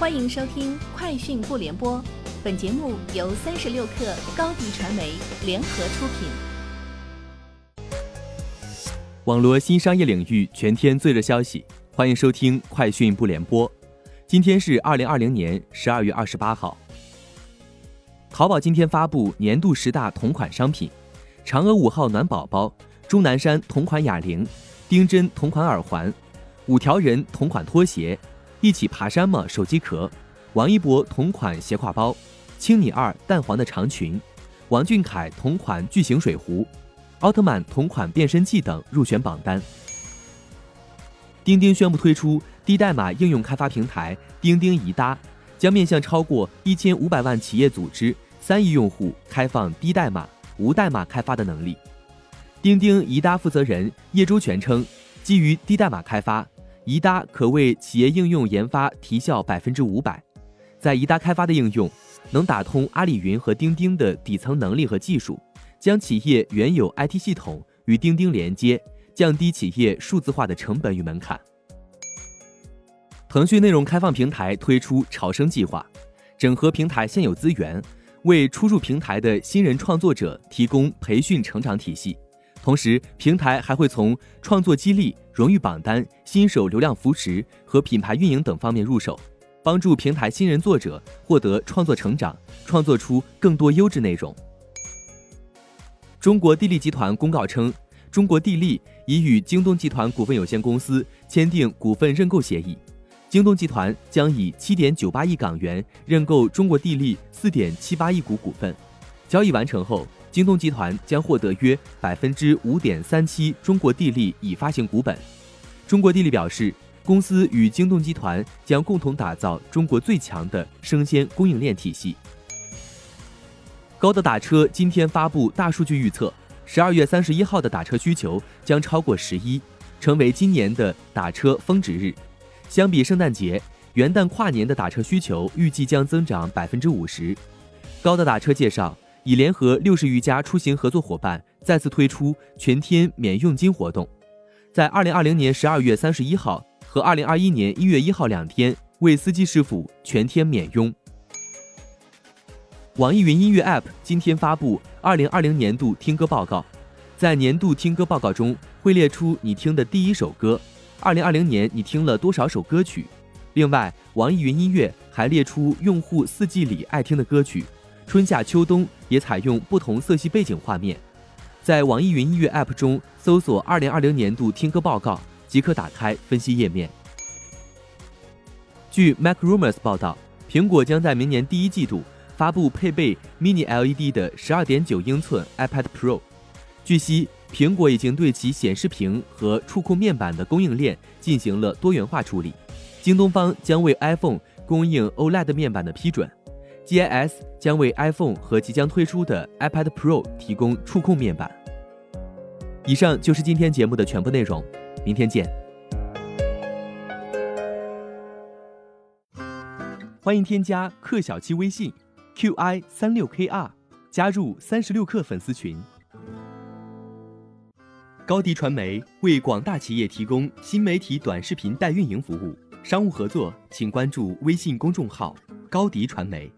欢迎收听《快讯不联播》，本节目由三十六克高低传媒联合出品。网络新商业领域全天最热消息，欢迎收听《快讯不联播》。今天是二零二零年十二月二十八号。淘宝今天发布年度十大同款商品：嫦娥五号暖宝宝、钟南山同款哑铃、丁真同款耳环、五条人同款拖鞋。一起爬山吗？手机壳，王一博同款斜挎包，青你二淡黄的长裙，王俊凯同款巨型水壶，奥特曼同款变身器等入选榜单。钉钉宣布推出低代码应用开发平台钉钉宜搭，将面向超过一千五百万企业组织、三亿用户开放低代码、无代码开发的能力。钉钉宜搭负责人叶周全称，基于低代码开发。宜搭可为企业应用研发提效百分之五百，在宜搭开发的应用能打通阿里云和钉钉的底层能力和技术，将企业原有 IT 系统与钉钉连接，降低企业数字化的成本与门槛。腾讯内容开放平台推出潮生计划，整合平台现有资源，为初入平台的新人创作者提供培训成长体系。同时，平台还会从创作激励、荣誉榜单、新手流量扶持和品牌运营等方面入手，帮助平台新人作者获得创作成长，创作出更多优质内容。中国地利集团公告称，中国地利已与京东集团股份有限公司签订股份认购协议，京东集团将以七点九八亿港元认购中国地利四点七八亿股股份。交易完成后。京东集团将获得约百分之五点三七中国地利已发行股本。中国地利表示，公司与京东集团将共同打造中国最强的生鲜供应链体系。高德打车今天发布大数据预测，十二月三十一号的打车需求将超过十一，成为今年的打车峰值日。相比圣诞节、元旦、跨年的打车需求，预计将增长百分之五十。高德打车介绍。已联合六十余家出行合作伙伴，再次推出全天免佣金活动，在二零二零年十二月三十一号和二零二一年一月一号两天为司机师傅全天免佣。网易云音乐 App 今天发布二零二零年度听歌报告，在年度听歌报告中会列出你听的第一首歌，二零二零年你听了多少首歌曲？另外，网易云音乐还列出用户四季里爱听的歌曲。春夏秋冬也采用不同色系背景画面，在网易云音乐 App 中搜索“二零二零年度听歌报告”即可打开分析页面。据 Mac Rumors 报道，苹果将在明年第一季度发布配备 Mini LED 的十二点九英寸 iPad Pro。据悉，苹果已经对其显示屏和触控面板的供应链进行了多元化处理，京东方将为 iPhone 供应 OLED 面板的批准。GIS 将为 iPhone 和即将推出的 iPad Pro 提供触控面板。以上就是今天节目的全部内容，明天见。欢迎添加克小七微信 qi 三六 kr，加入三十六氪粉丝群。高迪传媒为广大企业提供新媒体短视频代运营服务，商务合作请关注微信公众号高迪传媒。